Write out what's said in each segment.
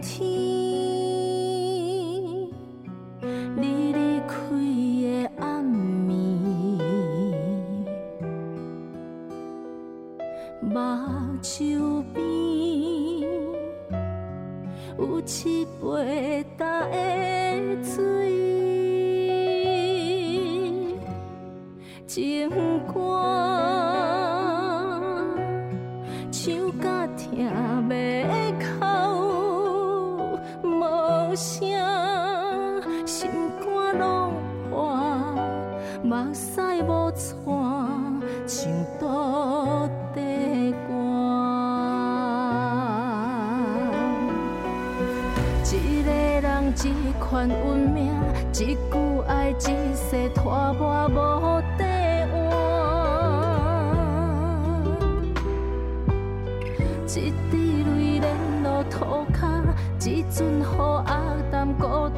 天，你离开的暗暝，边有的水，情歌。款运命，一句爱一世拖磨无底换。一滴泪连落涂骹，一阵雨暗淡孤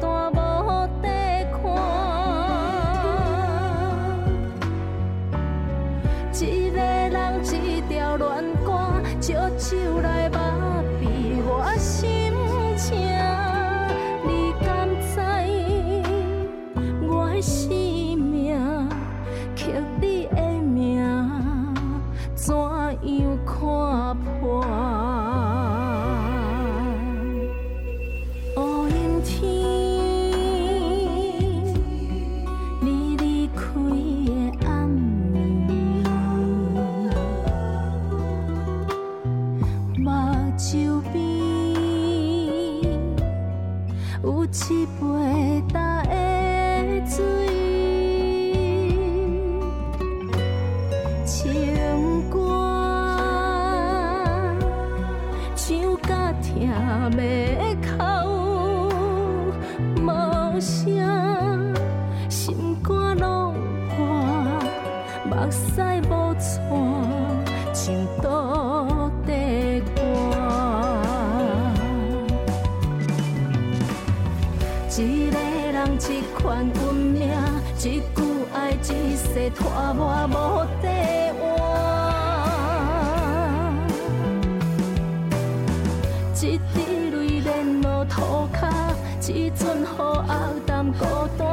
拖磨无地换。一滴泪连落涂骹，一阵雨暗淡孤单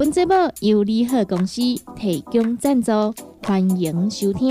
本节目由利好公司提供赞助，欢迎收听。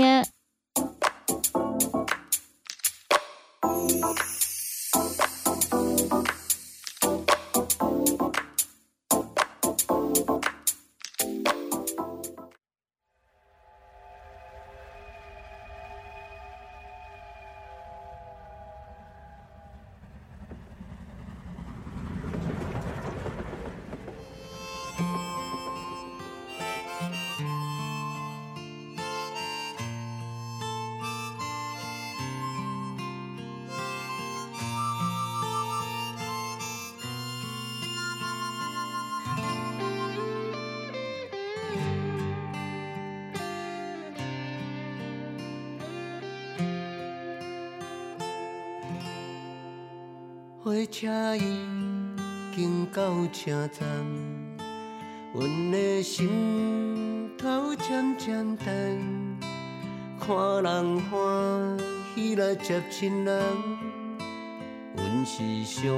火车已经到车站，阮的心头渐渐淡，看人欢喜来接亲人，阮是伤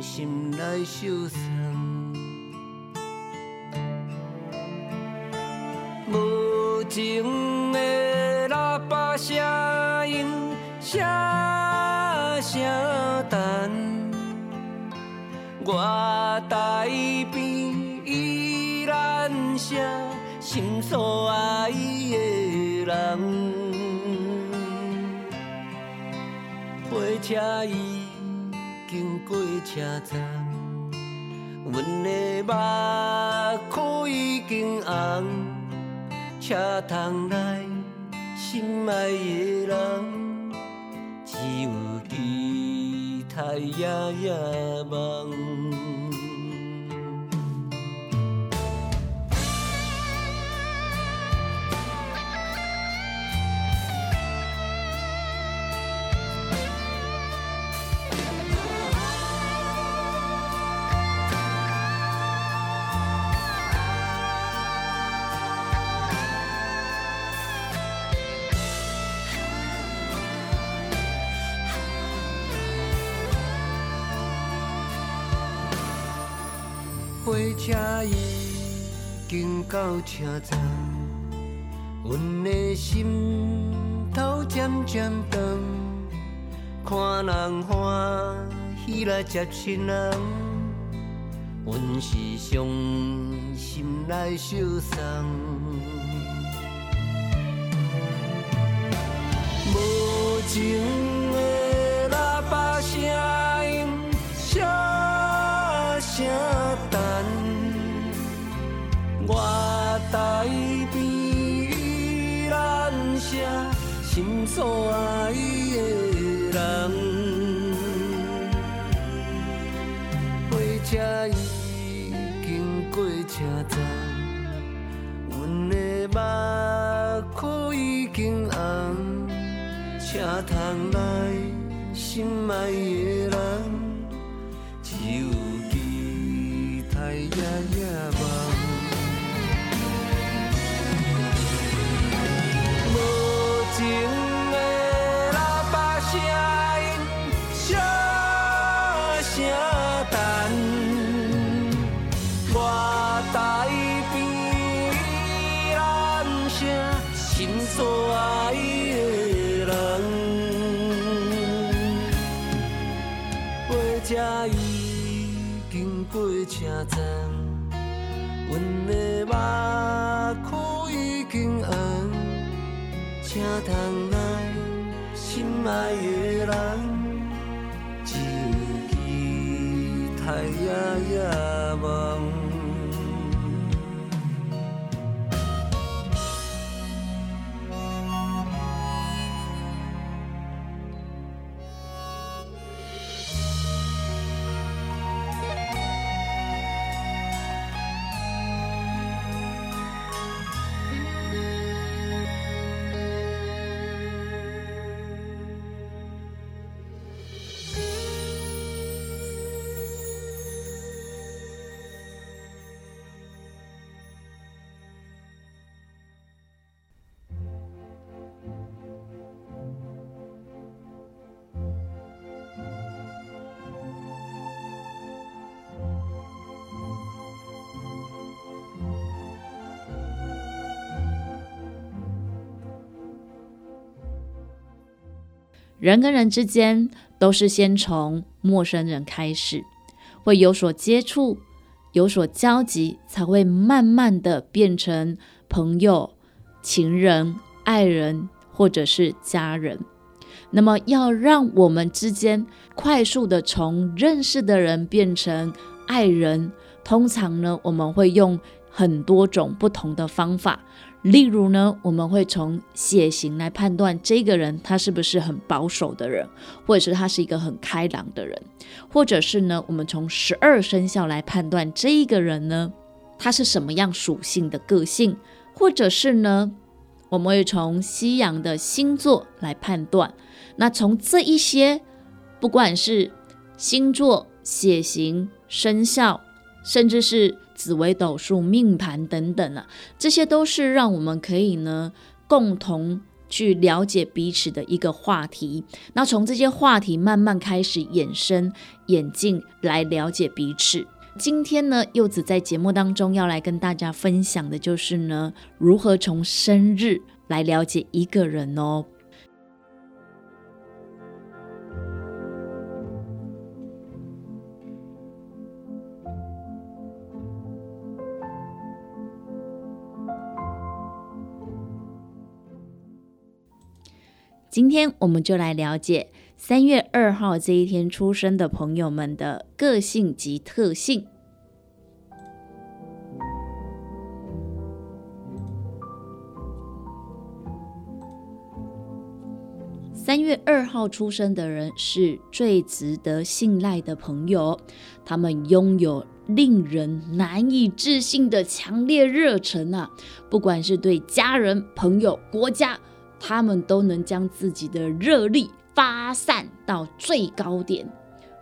心来受伤。所爱的人，火车已经过车站，阮的目眶已经红，车窗内心爱的人，只有期待夜夜梦。车已经到车站，阮的心头渐渐长，看人欢喜来接亲人，阮是伤心来受伤。无情台边依然写心所爱的人，火车已经过车站，阮的目眶已经红，车窗内心爱的人，等人跟人之间都是先从陌生人开始，会有所接触，有所交集，才会慢慢的变成朋友、情人、爱人或者是家人。那么，要让我们之间快速的从认识的人变成爱人，通常呢，我们会用很多种不同的方法。例如呢，我们会从血型来判断这个人他是不是很保守的人，或者是他是一个很开朗的人，或者是呢，我们从十二生肖来判断这一个人呢，他是什么样属性的个性，或者是呢，我们会从西洋的星座来判断。那从这一些，不管是星座、血型、生肖，甚至是紫微斗数、命盘等等啊，这些都是让我们可以呢共同去了解彼此的一个话题。那从这些话题慢慢开始衍生、演进来了解彼此。今天呢，柚子在节目当中要来跟大家分享的就是呢，如何从生日来了解一个人哦。今天我们就来了解。三月二号这一天出生的朋友们的个性及特性。三月二号出生的人是最值得信赖的朋友，他们拥有令人难以置信的强烈热忱啊！不管是对家人、朋友、国家，他们都能将自己的热力。发散到最高点，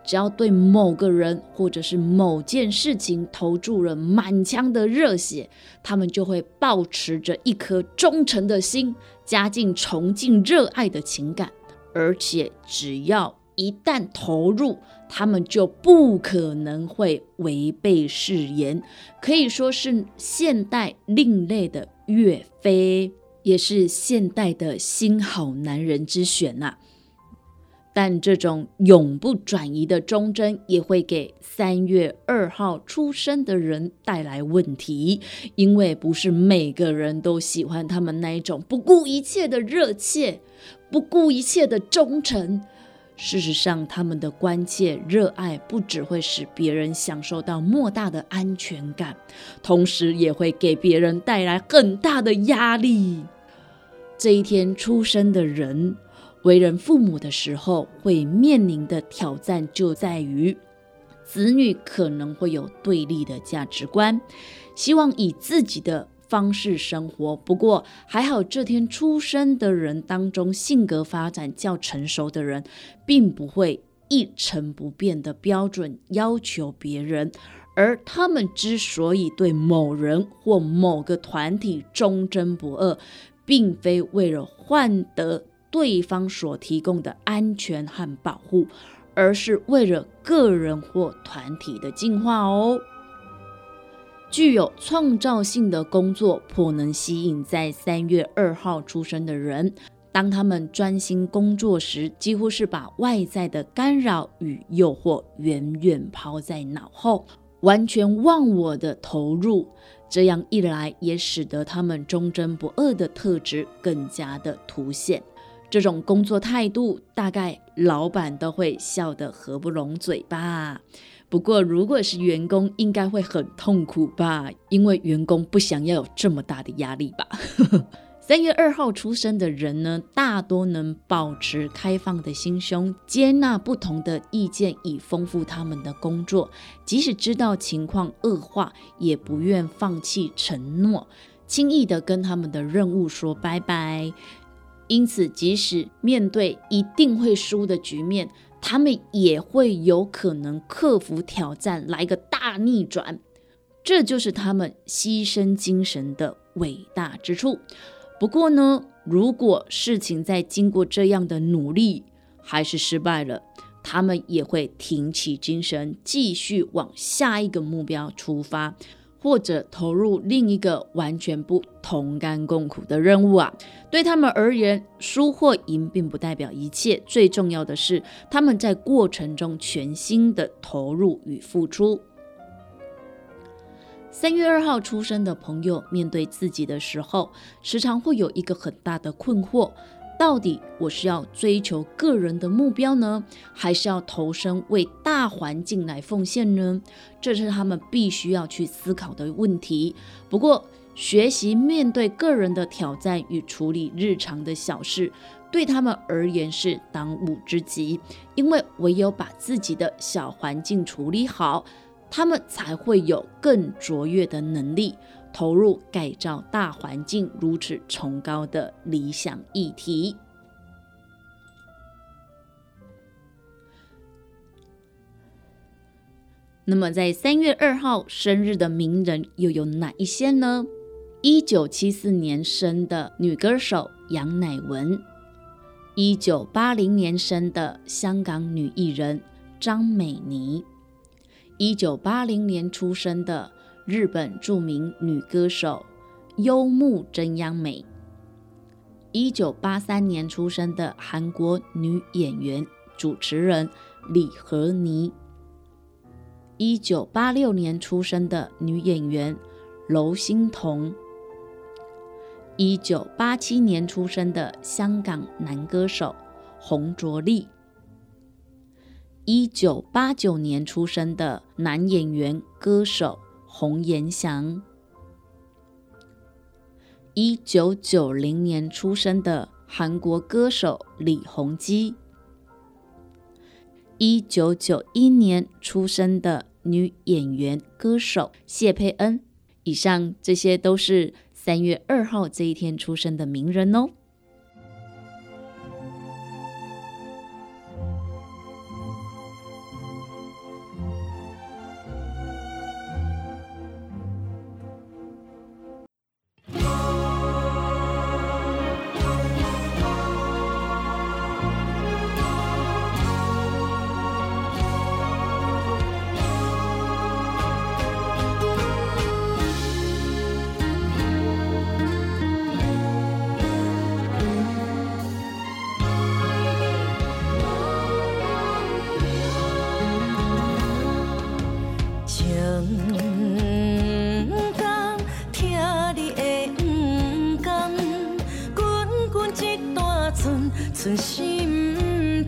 只要对某个人或者是某件事情投注了满腔的热血，他们就会保持着一颗忠诚的心，加进崇敬热爱的情感，而且只要一旦投入，他们就不可能会违背誓言，可以说是现代另类的岳飞，也是现代的新好男人之选呐。但这种永不转移的忠贞，也会给三月二号出生的人带来问题，因为不是每个人都喜欢他们那一种不顾一切的热切、不顾一切的忠诚。事实上，他们的关切、热爱，不只会使别人享受到莫大的安全感，同时也会给别人带来很大的压力。这一天出生的人。为人父母的时候，会面临的挑战就在于，子女可能会有对立的价值观，希望以自己的方式生活。不过还好，这天出生的人当中，性格发展较成熟的人，并不会一成不变的标准要求别人，而他们之所以对某人或某个团体忠贞不二，并非为了换得。对方所提供的安全和保护，而是为了个人或团体的进化哦。具有创造性的工作颇能吸引在三月二号出生的人。当他们专心工作时，几乎是把外在的干扰与诱惑远远抛在脑后，完全忘我的投入。这样一来，也使得他们忠贞不二的特质更加的凸显。这种工作态度，大概老板都会笑得合不拢嘴吧。不过，如果是员工，应该会很痛苦吧？因为员工不想要有这么大的压力吧。三月二号出生的人呢，大多能保持开放的心胸，接纳不同的意见，以丰富他们的工作。即使知道情况恶化，也不愿放弃承诺，轻易的跟他们的任务说拜拜。因此，即使面对一定会输的局面，他们也会有可能克服挑战，来个大逆转。这就是他们牺牲精神的伟大之处。不过呢，如果事情在经过这样的努力还是失败了，他们也会挺起精神，继续往下一个目标出发。或者投入另一个完全不同甘共苦的任务啊，对他们而言，输或赢并不代表一切，最重要的是他们在过程中全心的投入与付出。三月二号出生的朋友，面对自己的时候，时常会有一个很大的困惑。到底我是要追求个人的目标呢，还是要投身为大环境来奉献呢？这是他们必须要去思考的问题。不过，学习面对个人的挑战与处理日常的小事，对他们而言是当务之急。因为唯有把自己的小环境处理好，他们才会有更卓越的能力。投入改造大环境如此崇高的理想议题。那么在三月二号生日的名人又有哪一些呢？一九七四年生的女歌手杨乃文，一九八零年生的香港女艺人张美妮，一九八零年出生的日本著名女歌手优木真央美，一九八三年出生的韩国女演员、主持人李和妮，一九八六年出生的女演员娄欣彤。一九八七年出生的香港男歌手洪卓立，一九八九年出生的男演员歌手洪延祥，一九九零年出生的韩国歌手李弘基，一九九一年出生的女演员歌手谢佩恩。以上这些都是。三月二号这一天出生的名人哦。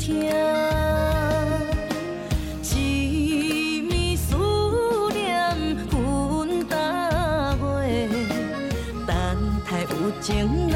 一晚思念滚打过，等待有情人。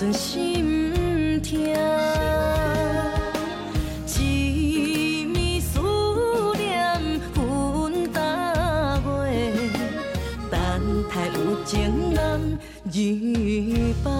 存心痛一面思念分隔位等待有情人如伴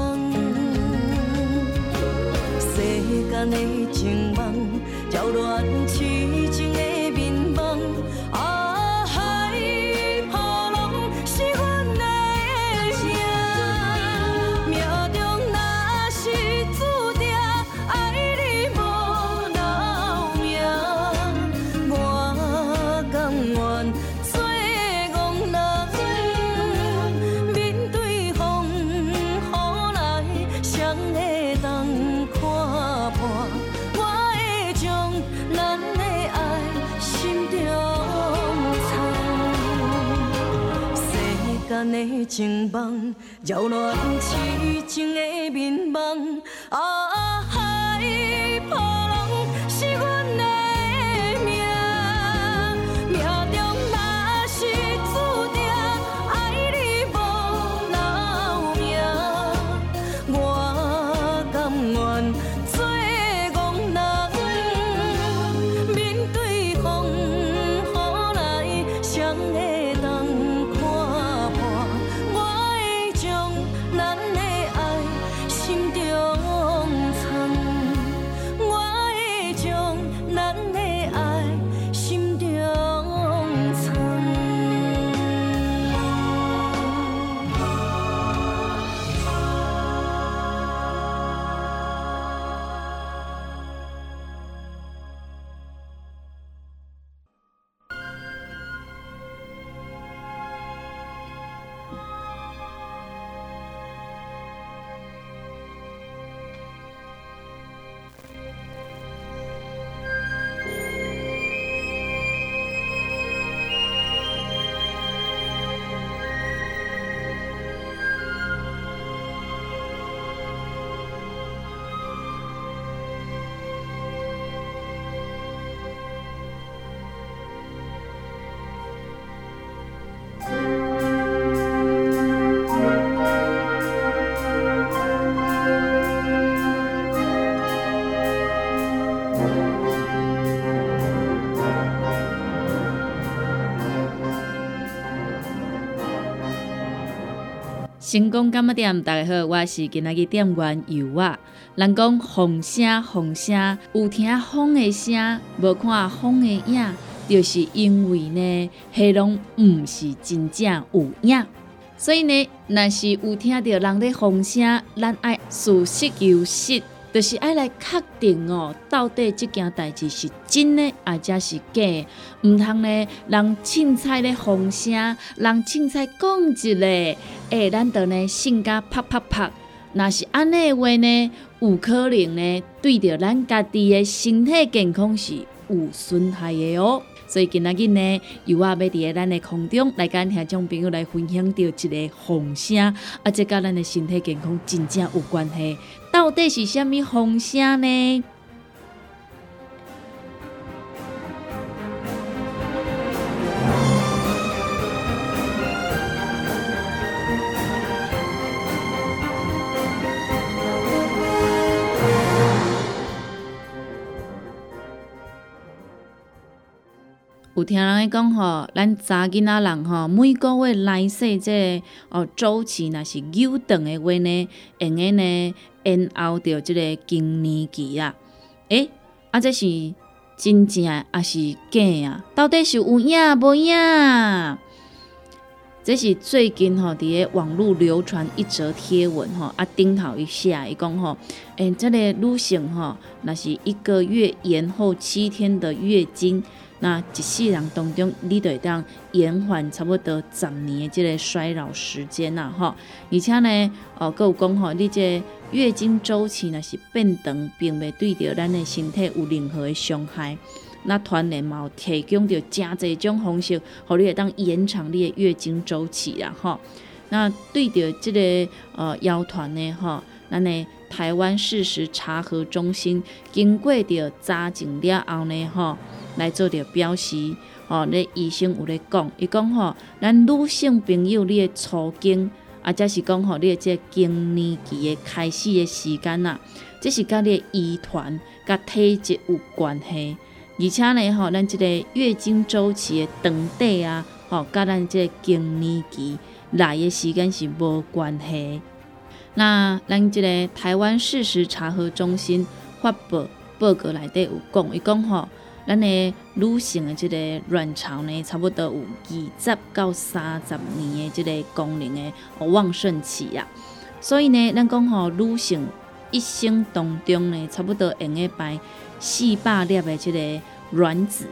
的情梦，扰乱痴成功干么店，大家好，我是今仔日店员尤啊。人讲风声风声，有听风的声，无看风的影，就是因为呢，迄拢毋是真正有影。所以呢，若是有听到人的风声，咱爱事实求是。就是爱来确定哦，到底这件代志是真的，还者是假？毋通呢，人凊彩咧风声，人凊彩讲一个，诶，咱得呢性格啪啪啪。若是安尼的话呢，有可能呢，对着咱家己的身体健康是有损害的哦。所以今仔日呢，又啊要伫咱的空中来跟听众朋友来分享到一个风声，啊，这甲咱的身体健康真正有关系。到底是虾米风声呢？有听人讲吼，咱查囡仔人吼，每个月来说这哦周期若是久长的话呢，会用个呢延后着即个更年期啊。诶，啊这是真正还是假啊？到底是有影无影？这是最近吼伫个网络流传一则贴文吼，啊顶头一下伊讲吼，诶，这个女性吼，若是一个月延后七天的月经。那一世人当中，你会当延缓差不多十年的这个衰老时间呐，吼！而且呢，哦，佮有讲吼，你这月经周期若是变长，并未对着咱的身体有任何的伤害。那团联嘛有提供着真侪种方式，互你会当延长你的月经周期啦，吼！那对着这个呃腰团呢，吼，咱的台湾事实查核中心经过着查证了后呢，吼。来做着表示，吼，咧医生有咧讲，伊讲吼，咱女性朋友你的初经，啊，则是讲吼，你的这更年期的开始的时间呐，这是甲你的遗传、甲体质有关系，而且呢，吼，咱即个月经周期的长短啊，吼，甲咱即个更年期来的时间是无关系。那咱即个台湾事实查核中心发布报告内底有讲，伊讲吼。咱的女性的这个卵巢呢，差不多有二十到三十年的这个功能的旺盛期啊。所以呢，咱讲吼，女性一生当中呢，差不多用个排四百粒的这个卵子。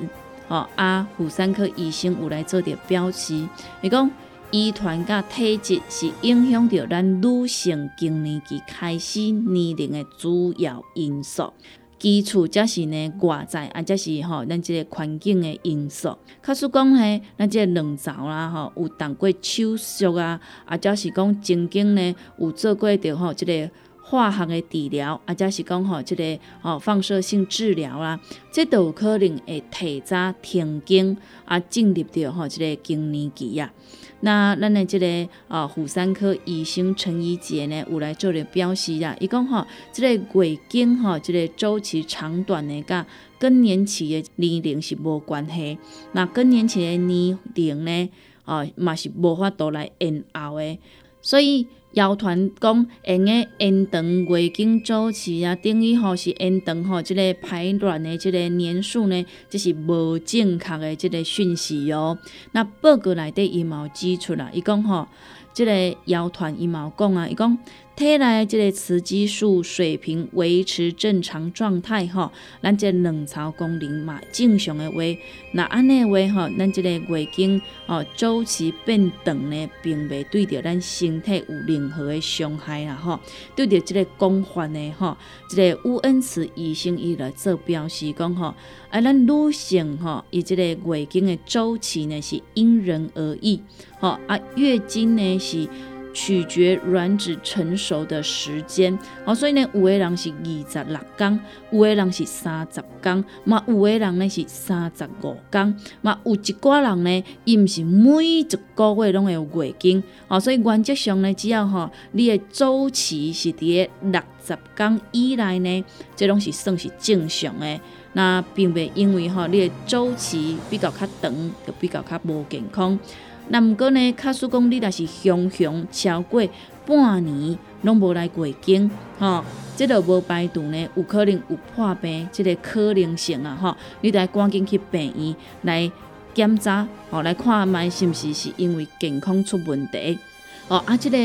哦，啊，妇产科医生有来做着标示，伊讲遗传甲体质是影响着咱女性更年期开始年龄的主要因素。基础则是呢外在，啊，则是吼咱即个环境的因素。假使讲呢，咱即个卵巢啦，吼有动过手术啊，啊，则是讲曾经呢有做过着吼即个化学的治疗，啊，则是讲吼即个吼放射性治疗啦，这都有可能会提早停经，啊，进入着吼即个更年期啊。那咱的这个啊，妇产科医生陈怡杰呢，有来做了表示啊，伊讲吼，这个月经吼，这个周期长短的，甲更年期的年龄是无关系。那更年期的年龄呢，啊，嘛是无法度来延后诶，所以。谣传讲，用个因长月经周期啊，等于吼是因长吼即个排卵的即个年数呢，这是无正确的即个讯息哦。那报告内底伊嘛有指出啦，伊讲吼，即个谣传伊嘛有讲啊，伊讲。体内即个雌激素水平维持正常状态吼，咱这卵巢功能嘛正常的话，那安尼话吼，咱这个月经哦周期变长呢，并未对着咱身体有任何的伤害啦吼。对着即个广泛的吼，即个乌恩慈医生伊来做表示讲吼，啊，咱女性吼，伊即个月经的周期呢是因人而异，吼啊，月经呢是。取决卵子成熟的时间，哦，所以呢，有的人是二十六天，有的人是三十天，嘛有的人呢是三十五天，嘛有一寡人呢，伊毋是每一个月拢会有月经，哦，所以原则上呢，只要吼你的周期是伫六十天以内呢，这拢是算是正常的，那并未因为吼你的周期比较较长，就比较较无健康。那毋过呢，假使讲你若是雄雄超过半年拢无来过经，吼，即个无排除呢，有可能有破病，即个可能性啊，吼，你得赶紧去病院来检查，吼，来看卖是毋是是因为健康出问题。哦，啊，即个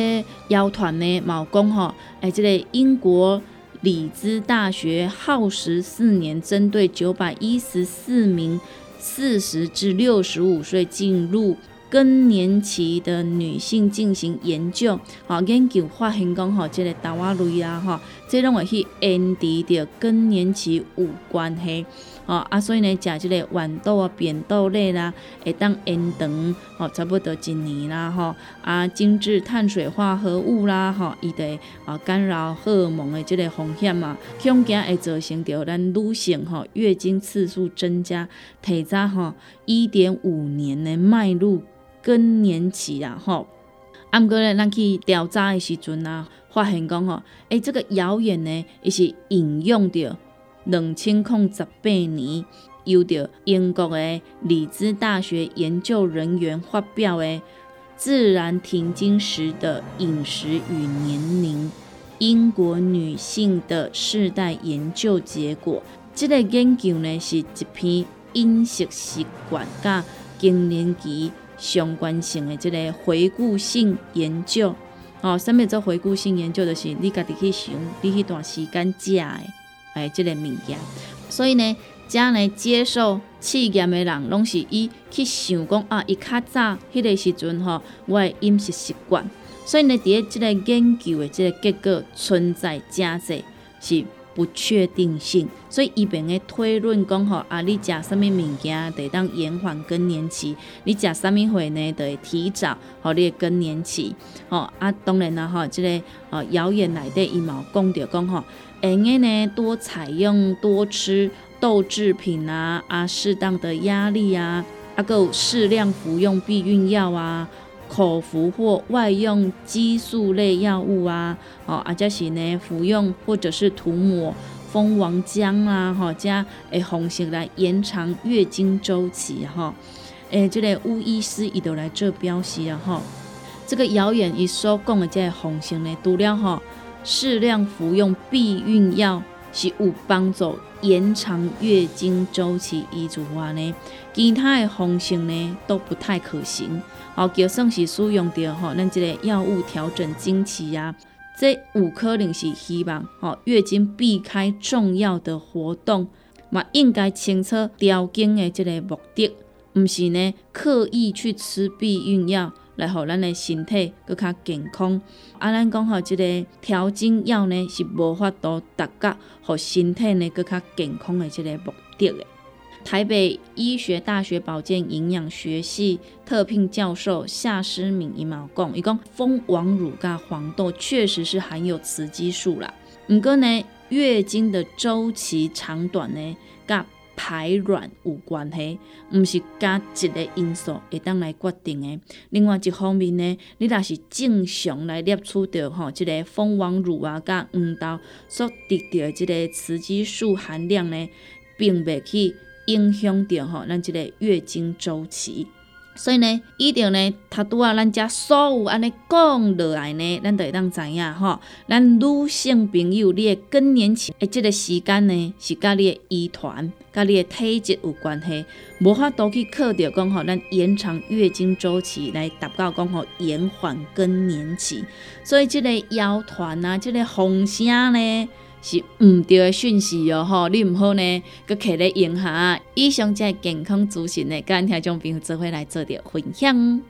谣传呢，毛讲吼，诶，即个英国里兹大学耗时四年，针对九百一十四名四十至六十五岁进入更年期的女性进行研究，吼，研究发现讲吼，即个达瓦类啊，吼，即拢会去延迟着更年期有关系。哦啊，所以呢，食即个豌豆啊、扁豆类啦，会当延长哦，差不多一年啦，吼啊，精致碳水化合物啦，吼，伊得啊干扰荷尔蒙的即个风险嘛，恐惊会造成着咱女性吼月经次数增加，提早吼一点五年的迈入更年期啊，吼。啊，毋过咧，咱去调查的时阵啊，发现讲吼，诶，这个谣言呢，伊是引用着。两千零十八年，由着英国的里兹大学研究人员发表的《自然停经时的饮食与年龄：英国女性的世代研究结果》。这个研究呢，是一篇饮食习惯甲更年期相关性的这个回顾性研究。哦，什么做回顾性研究？就是你家己去想，你迄段时间食的。哎，即个物件，所以呢，遮呢接受试验的人，拢是伊去想讲啊，伊较早迄个时阵吼，我的饮食习惯，所以呢，伫咧即个研究的即个结果存在真济是不确定性，所以伊便个推论讲吼啊，你食啥物物件得当延缓更年期，你食啥物会呢，得提早吼你更年期，吼啊，当然啦吼，即个呃谣言内底伊嘛讲着讲吼。会用呢，多采用多吃豆制品啊，啊，适当的压力啊，啊，够适量服用避孕药啊，口服或外用激素类药物啊，哦，啊，加是呢，服用或者是涂抹蜂王浆啊，哈，加诶红色来延长月经周期哈，诶，这个巫医师伊都来做标示啊哈，这个谣言伊所讲的这个红色呢，除了哈。适量服用避孕药是有帮助延长月经周期，以外呢，其他的方式呢都不太可行。哦，就算是使用着吼，咱这个药物调整经期啊，这有可能是希望吼月经避开重要的活动，嘛应该清楚调经的这个目的，毋是呢刻意去吃避孕药。来，互咱的身体更较健康。啊，咱讲吼，即个调经药呢，是无法度达到互身体呢更较健康的即个目的的。台北医学大学保健营养学系特聘教授夏诗敏伊毛讲，伊讲蜂王乳加黄豆确实是含有雌激素啦。毋过呢，月经的周期长短呢，甲排卵有关系，毋是加一个因素会当来决定的。另外一方面呢，你若是正常来摄取着吼，即个蜂王乳啊，甲黄豆所得到即个雌激素含量呢，并未去影响着吼咱即个月经周期。所以呢，一定呢，他拄啊，咱遮所有安尼讲落来呢，咱就会当知影吼，咱女性朋友你的更年期诶，即个时间呢，是甲你的遗传、甲你的体质有关系，无法度去靠着讲吼，咱延长月经周期来达到讲吼延缓更年期。所以即个谣传啊，即个风声呢。是毋对的讯息哦，吼，你毋好呢，搁摕咧用下。以上即健康资讯呢，甲咱听众朋友做伙来做着分享。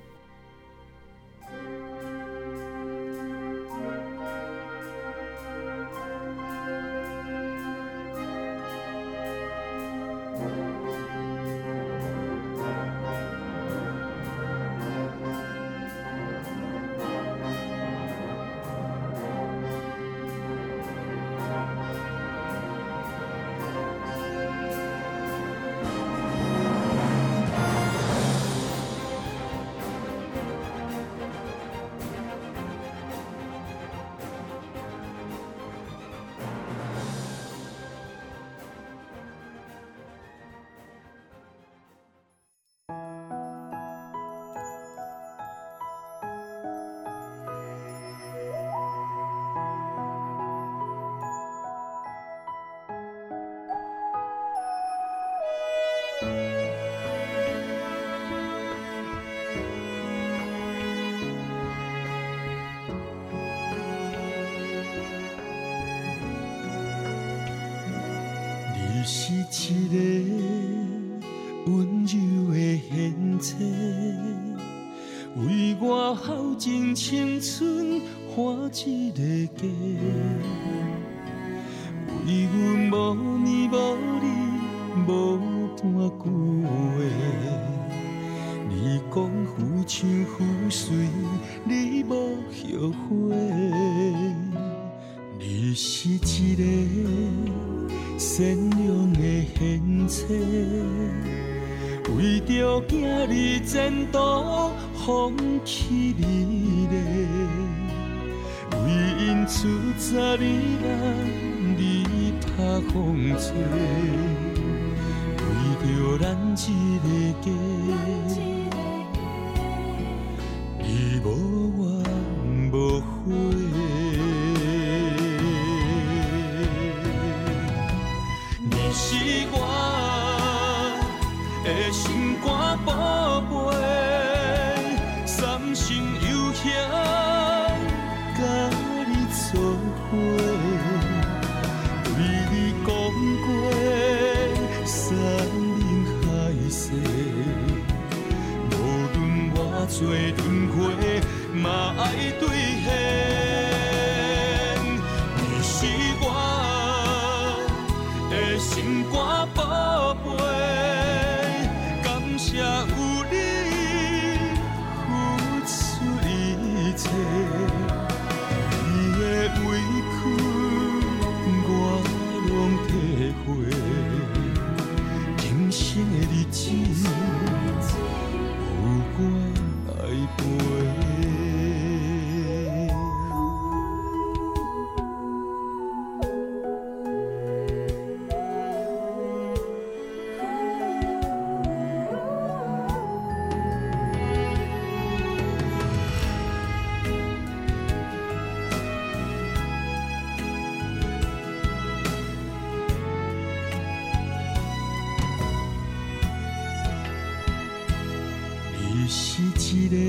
个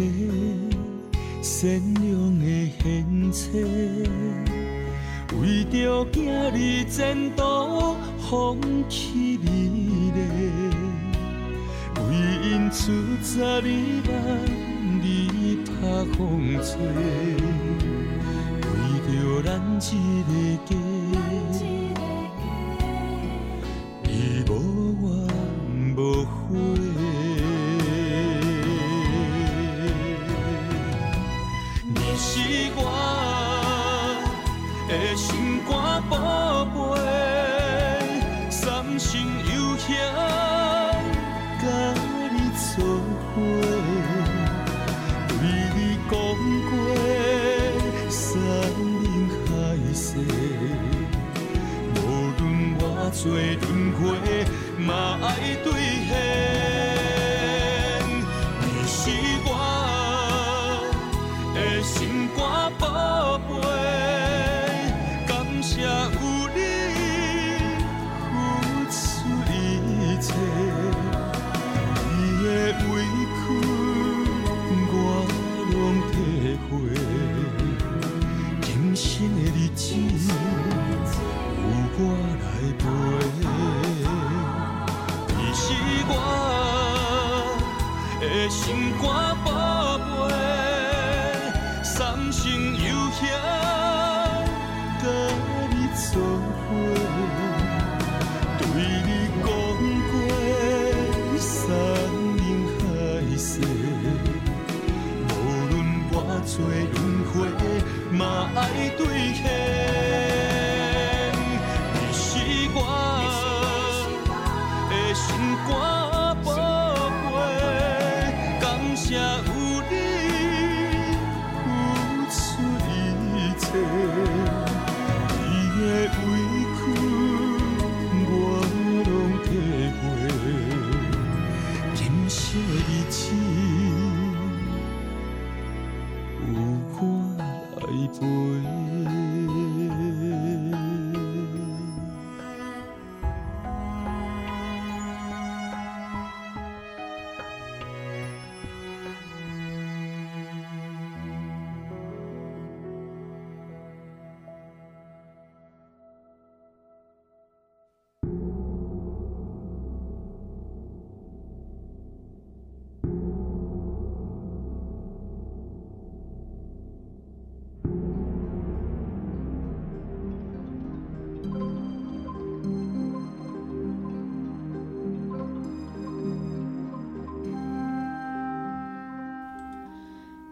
善良的献身，为着子儿前途放弃美丽，为因出十你万里怕风吹，为着咱一个家。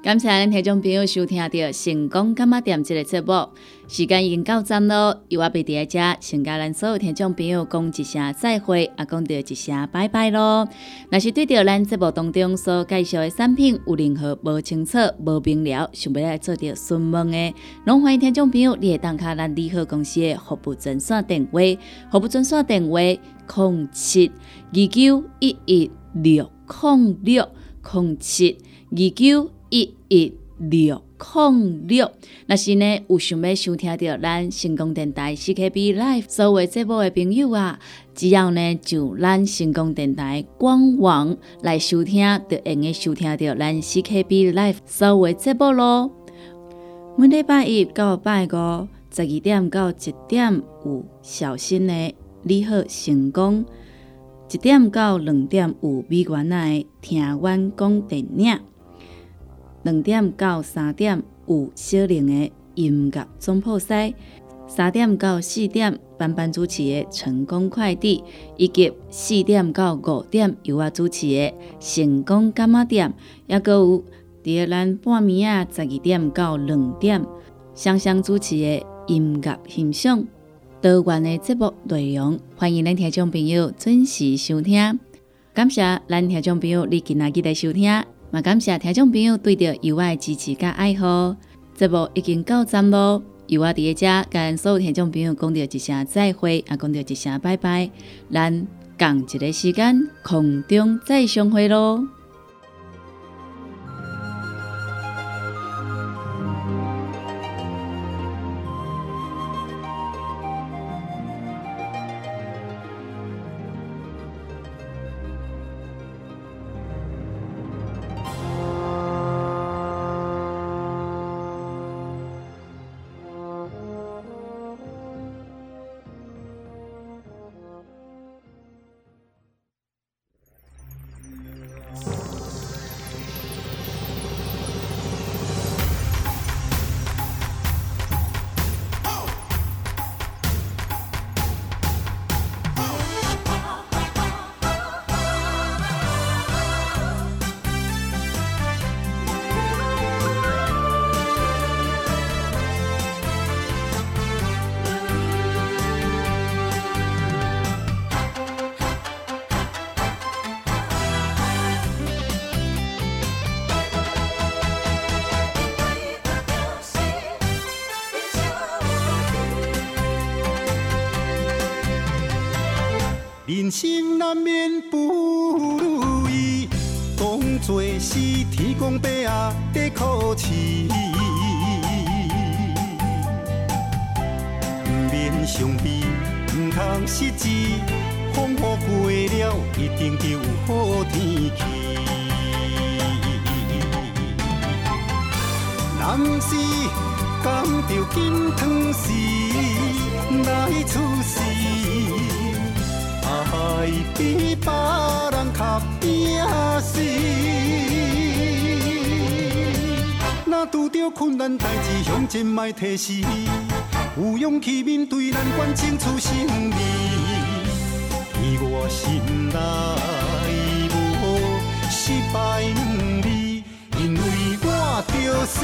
感谢咱听众朋友收听到《成功干嘛店》这个节目，时间已经到站咯。由我贝伫遮，先甲咱所有听众朋友讲一声再会，也讲到一声拜拜咯。若是对着咱节目当中所介绍的产品有任何无清楚、无明了，想要来做着询问的，拢欢迎听众朋友你会打卡咱利好公司的服务专线电话，服务专线电话：零七二九一一六零六零七二九。一一六零六，若是呢有想要收听到咱成功电台 CKB Life 所有节目的朋友啊，只要呢就咱成功电台官网来收听，就用个收听到咱 CKB Life 所有节目咯。每礼拜一到拜五十二点到一点有小新的你好成功，一点到两点有美元的听阮讲电影。两点到三点有小玲的音乐总铺塞，三点到四点班班主持的成功快递，以及四点到五点由我主持的成功干妈店，也阁有第二咱半暝啊十二点到两点双双主持的音乐欣赏，多元的节目内容，欢迎咱听众朋友准时收听。感谢咱听众朋友你今仔日来收听。嘛，感谢听众朋友对着尤爱支持甲爱好，节目已经到站咯。尤我伫遮跟所有听众朋友讲着一声再会，也讲着一声拜拜，咱共一个时间空中再相会咯。定就有好天气。男是甘着金汤匙来出世。爱比别人较拼死，若拄着困难代志，向前迈提示，有勇气面对难关，争取胜利。心内无失败两字，因为我着是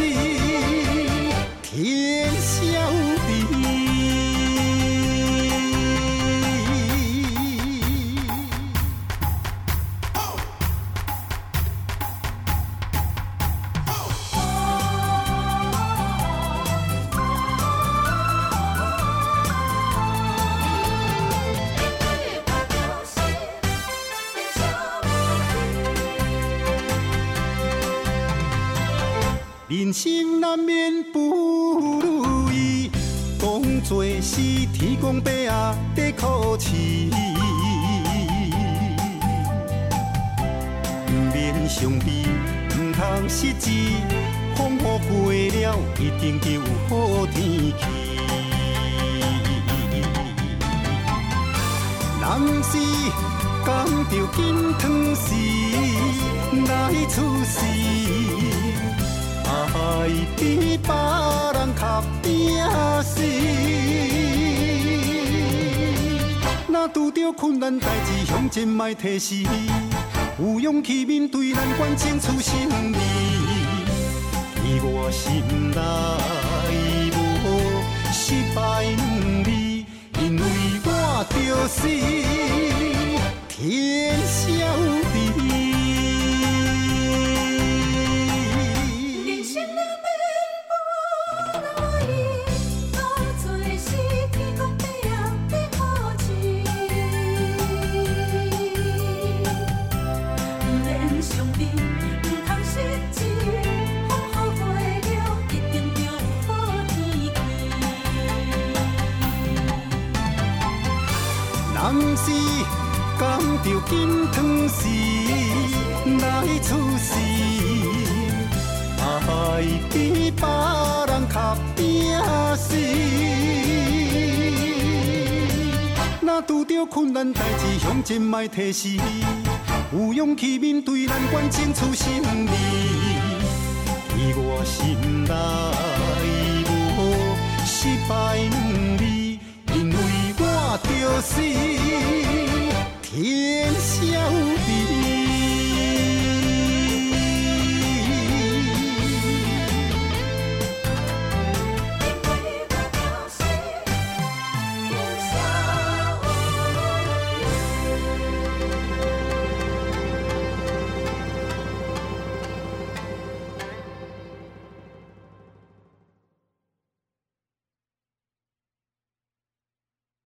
天晓天公伯仔在考试。不免伤悲，不通失志，风雨过了，一定就有好天气。人是甘着金汤匙来出世。爱比别人较拼死，拄着困难代志，向前迈提示，有勇气面对难关，争取胜利。我心内无失败两字，因为我就是天晓真卖提示，有勇气面对难关，争取胜利。伊我心内无失败两字，因为我就是天下无敌。